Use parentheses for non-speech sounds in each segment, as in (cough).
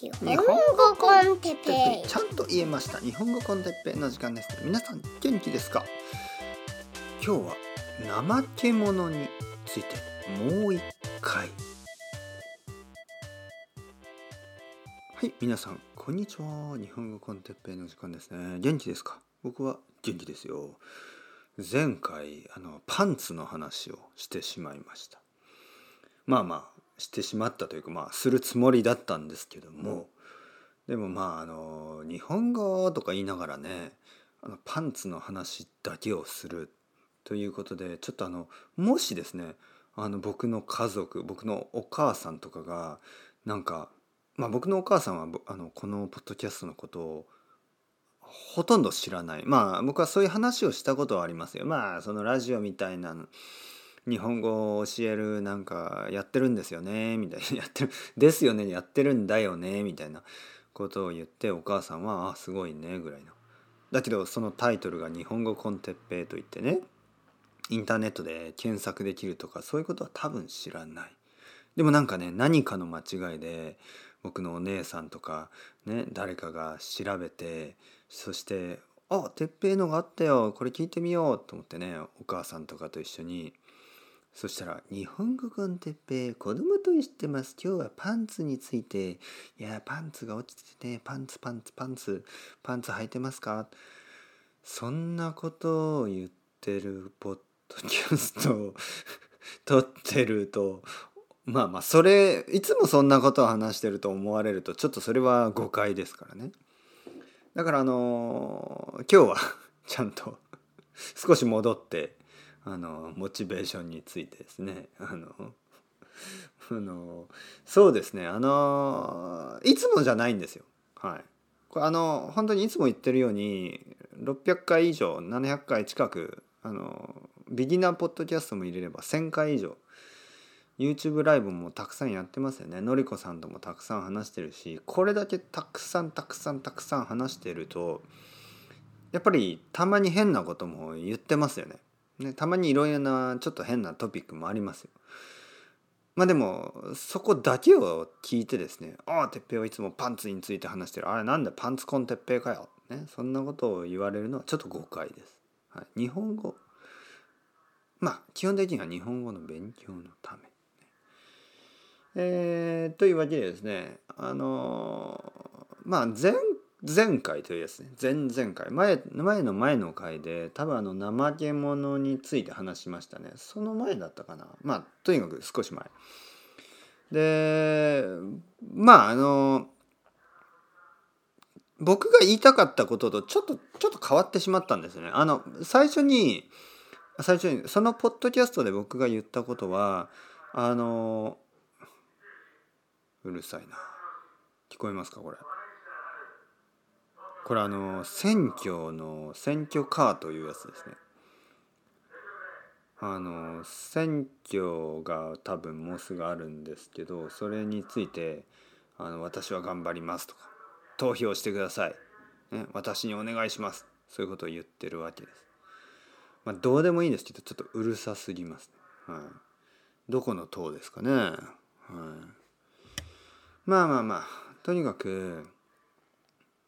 日本語コンテッペイ。ちゃんと言えました日本語コンテッペイの時間です。皆さん元気ですか？今日は怠け者についてもう一回。はい皆さんこんにちは。日本語コンテッペイの時間ですね。元気ですか？僕は元気ですよ。前回あのパンツの話をしてしまいました。まあまあしてしまったというかまあするつもりだったんですけども、でもまああの日本語とか言いながらねあのパンツの話だけをするということでちょっとあのもしですねあの僕の家族僕のお母さんとかがなんかまあ僕のお母さんはあのこのポッドキャストのことをほとんど知らない。まあ僕はそういう話をしたことはありますよ。まあそのラジオみたいな日本語を教えるなんかやってるんですよねみたいな (laughs) やってるですよねやってるんだよねみたいなことを言ってお母さんは「あすごいね」ぐらいの。だけどそのタイトルが「日本語コンテッペイ」といってねインターネットで検索できるとかそういうことは多分知らない。でもなんかね何かの間違いで僕のお姉さんとかね誰かが調べてそして「あてっぺいのがあったよこれ聞いてみよう」と思ってねお母さんとかと一緒にそしたら、日本語コンテッペ子供と言ってます。今日はパンツについて、いや、パンツが落ちてて、パンツ、パンツ、パンツ、パンツ履いてますか？そんなことを言ってるポッドキャストを (laughs) 撮ってると、まあまあ、それ、いつもそんなことを話してると思われると、ちょっとそれは誤解ですからね。だからあのー、今日はちゃんと少し戻って、あのモチベーションについてですね。あの (laughs) あのそうですね。あのいつもじゃないんですよ。はい。これあの本当にいつも言ってるように600回以上700回近くあのビギナーポッドキャストも入れれば1,000回以上 YouTube ライブもたくさんやってますよね。のりこさんともたくさん話してるしこれだけたくさんたくさんたくさん話してるとやっぱりたまに変なことも言ってますよね。ね、たまにいろいろなちょっと変なトピックもありますよ。まあでもそこだけを聞いてですね「ああてっぺいはいつもパンツについて話してるあれなんでパンツコンてっぺいかよ」ね、そんなことを言われるのはちょっと誤解です。はい、日本語まあ基本的には日本語の勉強のため。えー、というわけでですねあのまあ前前回というですね。前々回。前前の前の回で多分あの怠け者について話しましたね。その前だったかな。まあとにかく少し前。でまああの僕が言いたかったこととちょっとちょっと変わってしまったんですね。あの最初に最初にそのポッドキャストで僕が言ったことはあのうるさいな。聞こえますかこれ。これあの選挙の選挙カーというやつですね。あの選挙が多分もうすぐあるんですけどそれについてあの私は頑張りますとか投票してください、ね、私にお願いします。そういうことを言ってるわけです。まあ、どうでもいいんですけどちょっとうるさすぎます、ね、はい、どこの党ですかね、はい、まあまあまあとにかく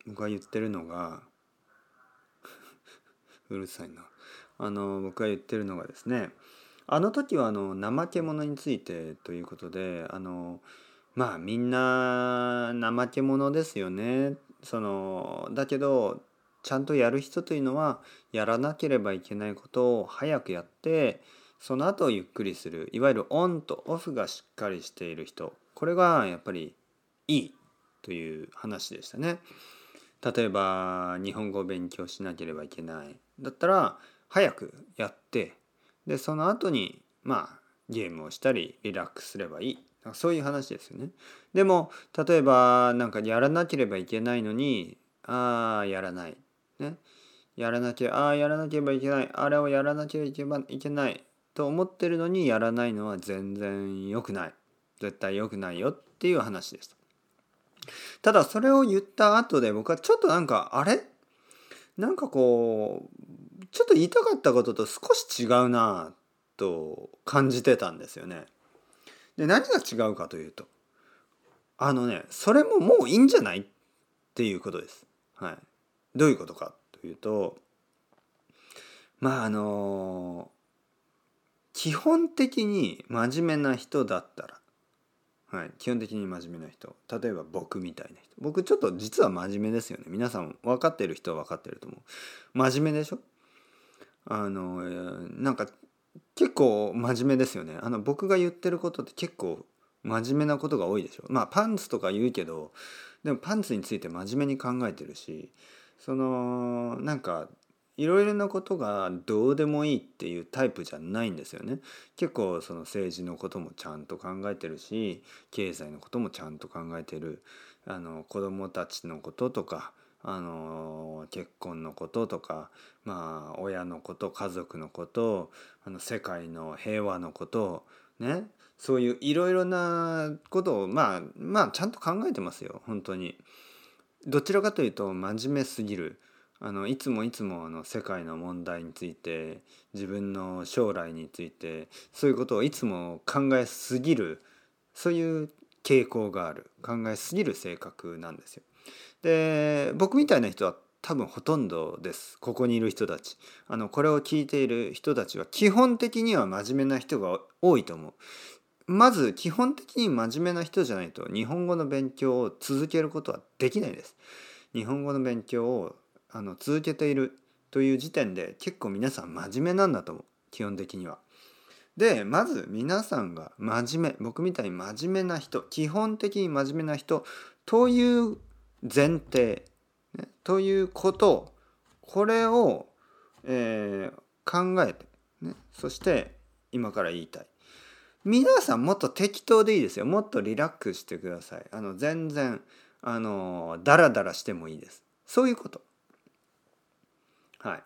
僕が言ってるのが (laughs) うるさいな。あの僕が言ってるのがですねあの時はあの怠け者についてということであのまあみんな怠け者ですよね。そのだけどちゃんとやる人というのはやらなければいけないことを早くやってその後ゆっくりする。いわゆるオンとオフがしっかりしている人。これがやっぱりいいという話でしたね。例えば日本語を勉強しなければいけないだったら早くやってでその後にまあゲームをしたりリラックスすればいいそういう話ですよね。でも例えばなんかやらなければいけないのにああやらない。ね。やらなきゃああやらなければいけないあれをやらなければいけないと思ってるのにやらないのは全然良くない絶対良くないよっていう話でした。ただそれを言った後で僕はちょっとなんかあれ？なんかこうちょっと言いたかったことと少し違うなと感じてたんですよね。で何が違うかというとあのねそれももういいんじゃないっていうことです。はい、どういうことかというとまああの基本的に真面目な人だったらはい、基本的に真面目な人。例えば僕みたいな人。僕ちょっと実は真面目ですよね。皆さん分かってる人は分かってると思う。真面目でしょ？あのなんか結構真面目ですよね。あの僕が言ってることって結構真面目なことが多いでしょ？まあパンツとか言うけどでもパンツについて真面目に考えてるしそのなんかいろいろなことがどうでもいいっていうタイプじゃないんですよね。結構その政治のこともちゃんと考えてるし経済のこともちゃんと考えてるあの子供たちのこととかあの結婚のこととかまあ親のこと家族のことあの世界の平和のことねそういういろいろなことをまあまあちゃんと考えてますよ本当に。どちらかというと真面目すぎる。あのいつもいつもあの世界の問題について自分の将来についてそういうことをいつも考えすぎるそういう傾向がある考えすぎる性格なんですよ。で僕みたいな人は多分ほとんどですここにいる人たちあのこれを聞いている人たちは基本的には真面目な人が多いと思う。まず基本的に真面目な人じゃないと日本語の勉強を続けることはできないです。日本語の勉強をあの続けているという時点で結構皆さん真面目なんだと思う。基本的には。でまず皆さんが真面目僕みたいに真面目な人基本的に真面目な人という前提、ね、ということこれを、えー、考えて、ね、そして今から言いたい。皆さんもっと適当でいいですよ。もっとリラックスしてください。あの全然あのダラダラしてもいいです。そういうこと。はい。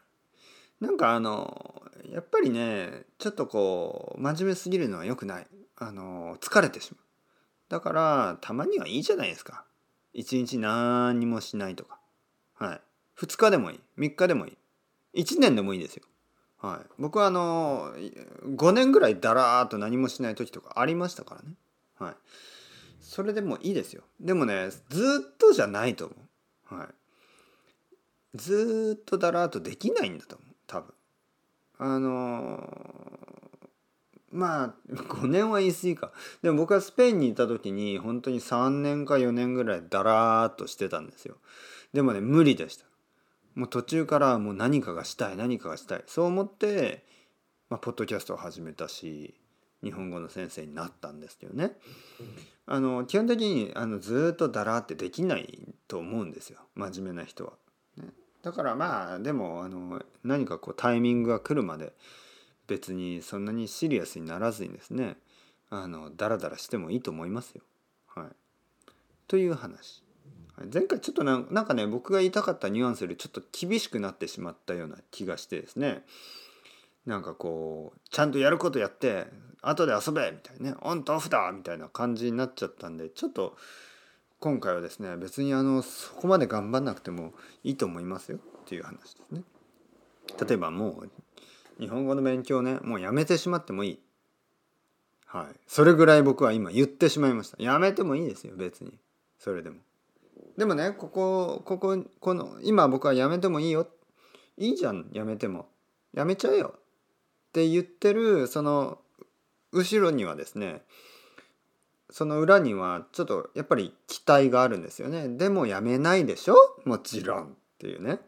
なんかあのやっぱりねちょっとこう真面目すぎるのは良くない。あの疲れてしまう。だからたまにはいいじゃないですか。一日何にもしないとか。はい。2日でもいい。3日でもいい。1年でもいいですよ。はい、僕はあの5年ぐらいだらーっと何もしない時とかありましたからね、はい、それでもいいですよ。でもねずっとじゃないと思う、はい、ずっとだらーっとできないんだと思う多分。あの、まあ5年は言い過ぎか。でも僕はスペインにいた時に本当に3年か4年ぐらいだらーっとしてたんですよ。でもね無理でした。もう途中からもう何かがしたい何かがしたい。そう思って、まあ、ポッドキャストを始めたし日本語の先生になったんですけどね。あの基本的にあのずっとだらってできないと思うんですよ。真面目な人は。だからまあでもあの何かこうタイミングが来るまで別にそんなにシリアスにならずにですねあのダラダラしてもいいと思いますよ。はい、という話。前回ちょっとなんかね僕が言いたかったニュアンスよりちょっと厳しくなってしまったような気がしてですねなんかこうちゃんとやることやって後で遊べみたいなねオンとオフだみたいな感じになっちゃったんでちょっと今回はですね別にあのそこまで頑張んなくてもいいと思いますよっていう話ですね。例えばもう日本語の勉強ねもうやめてしまってもいい。はい。それぐらい僕は今言ってしまいました。やめてもいいですよ別に。それでも。でもねこここここの今僕はやめてもいいよいいじゃんやめてもやめちゃえよって言ってるその後ろにはですねその裏にはちょっとやっぱり期待があるんですよね。でもやめないでしょ？もちろんっていうね。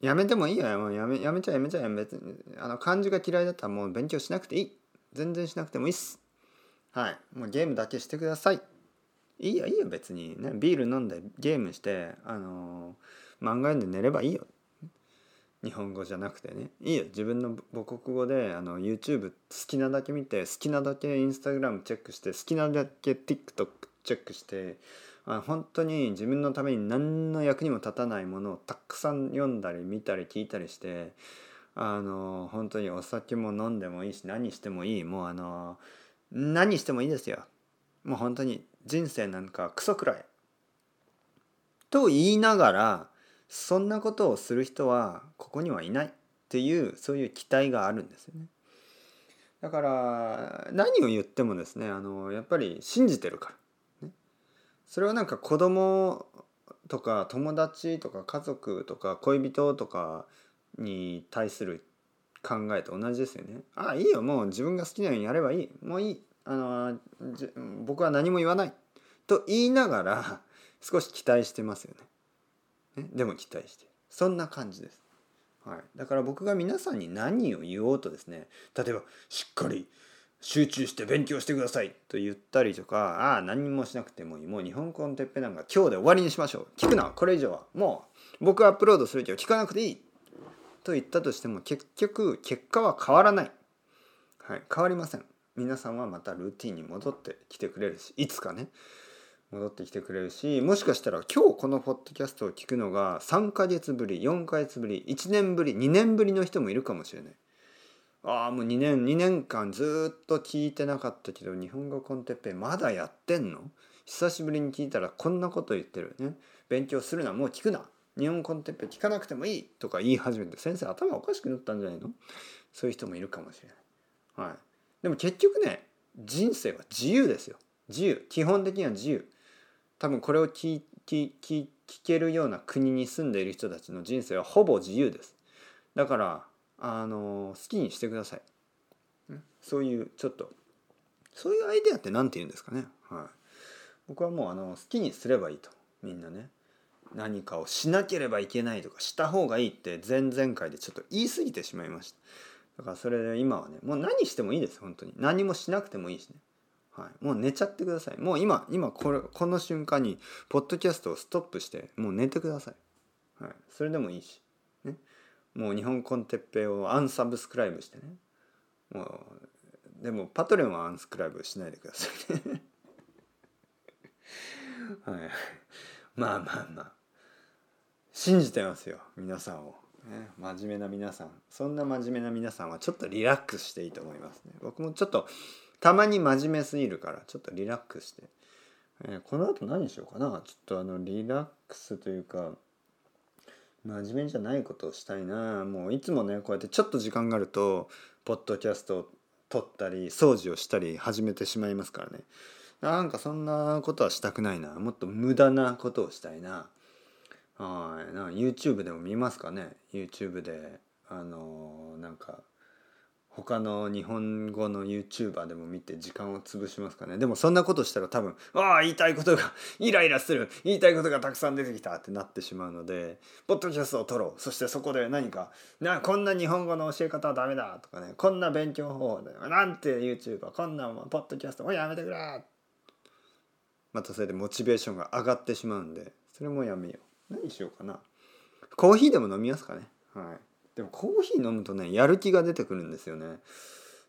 やめてもいいよ。やめやめちゃやめちゃ別にあの漢字が嫌いだったらもう勉強しなくていい。全然しなくてもいいっす。はい。もうゲームだけしてください。いいよいいよ。別にね。ビール飲んでゲームしてあのー、漫画読んで寝ればいいよ。日本語じゃなくてね。いいよ。自分の母国語であの YouTube 好きなだけ見て好きなだけ Instagram チェックして好きなだけ TikTok チェックしてあ本当に自分のために何の役にも立たないものをたくさん読んだり見たり聞いたりしてあの本当にお酒も飲んでもいいし何してもいい。もうあの何してもいいですよ。もう本当に人生なんかクソくらい。と言いながらそんなことをする人はここにはいないっていうそういう期待があるんですよね。だから何を言ってもですねあのやっぱり信じてるから、ね、それはなんか子供とか友達とか家族とか恋人とかに対する考えと同じですよね。ああいいよもう自分が好きなようにやればいいもういいあの僕は何も言わないと言いながら少し期待してますよね。ねでも期待して。そんな感じです。はい、だから僕が皆さんに何を言おうとですね例えばしっかり集中して勉強してくださいと言ったりとかああ何もしなくてもいい。もう日本語のてっぺなんか今日で終わりにしましょう。聞くな。これ以上はもう僕アップロードするけど聞かなくていい。と言ったとしても結局結果は変わらない、はい、変わりません。皆さんはまたルーティンに戻ってきてくれるしいつかね。戻ってきてくれるしもしかしたら今日このポッドキャストを聞くのが3ヶ月ぶり4ヶ月ぶり1年ぶり2年ぶりの人もいるかもしれない。ああもう2年2年間ずっと聞いてなかったけど日本語コンテッペまだやってんの？久しぶりに聞いたらこんなこと言ってるね。勉強するなもう聞くな。日本コンテッペ聞かなくてもいい。とか言い始めて先生頭おかしくなったんじゃないの？そういう人もいるかもしれない。はい、でも結局ね人生は自由ですよ。自由。基本的には自由。多分これを聞聞聞けるような国に住んでいる人たちの人生はほぼ自由です。だからあの好きにしてください。そういうちょっとそういうアイデアって何て言うんですかね、はい、僕はもうあの好きにすればいいと。みんなね。何かをしなければいけないとかした方がいいって前々回でちょっと言い過ぎてしまいました。だからそれで今はねもう何してもいいです本当に。何もしなくてもいいしね。はい、もう寝ちゃってください。もう今今これこの瞬間にポッドキャストをストップしてもう寝てください、はい、それでもいいし、ね、もう日本コンテッペイをアンサブスクライブしてね。もうでもパトレンはアンスクライブしないでくださいね。(laughs) はい。まあまあまあ。信じてますよ。皆さんを、ね、真面目な皆さん。そんな真面目な皆さんはちょっとリラックスしていいと思いますね。僕もちょっとたまに真面目すぎるからちょっとリラックスして、えー、この後何しようかな。ちょっとあのリラックスというか真面目じゃないことをしたいな。もういつもねこうやってちょっと時間があるとポッドキャストを撮ったり掃除をしたり始めてしまいますからね。なんかそんなことはしたくないな。もっと無駄なことをしたいな。はい。な YouTube でも見ますかね。YouTube であのー、なんか他の日本語の YouTuber でも見て時間を潰しますかね。でもそんなことしたら多分「ああ言いたいことが (laughs) イライラする。言いたいことがたくさん出てきた」ってなってしまうのでポッドキャストを撮ろう。そしてそこで何か「なこんな日本語の教え方はダメだ」とかね「こんな勉強方法だ。よ」なんて YouTuber こんなポッドキャストもうやめてくれ。またそれでモチベーションが上がってしまうんでそれもやめよう。何しようかな。コーヒーでも飲みますかね。はい。でもコーヒー飲むとねやる気が出てくるんですよね。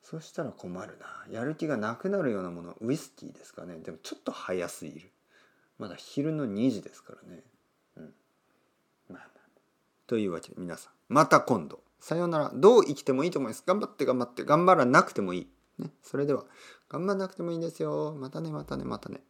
そしたら困るな。やる気がなくなるようなものウイスキーですかね。でもちょっと早すぎる。まだ昼の2時ですからね。うん。まあまあ。というわけで皆さん。また今度。さようなら。どう生きてもいいと思います。頑張って頑張って。頑張らなくてもいい。ね。それでは頑張らなくてもいいですよ。またねまたねまたね。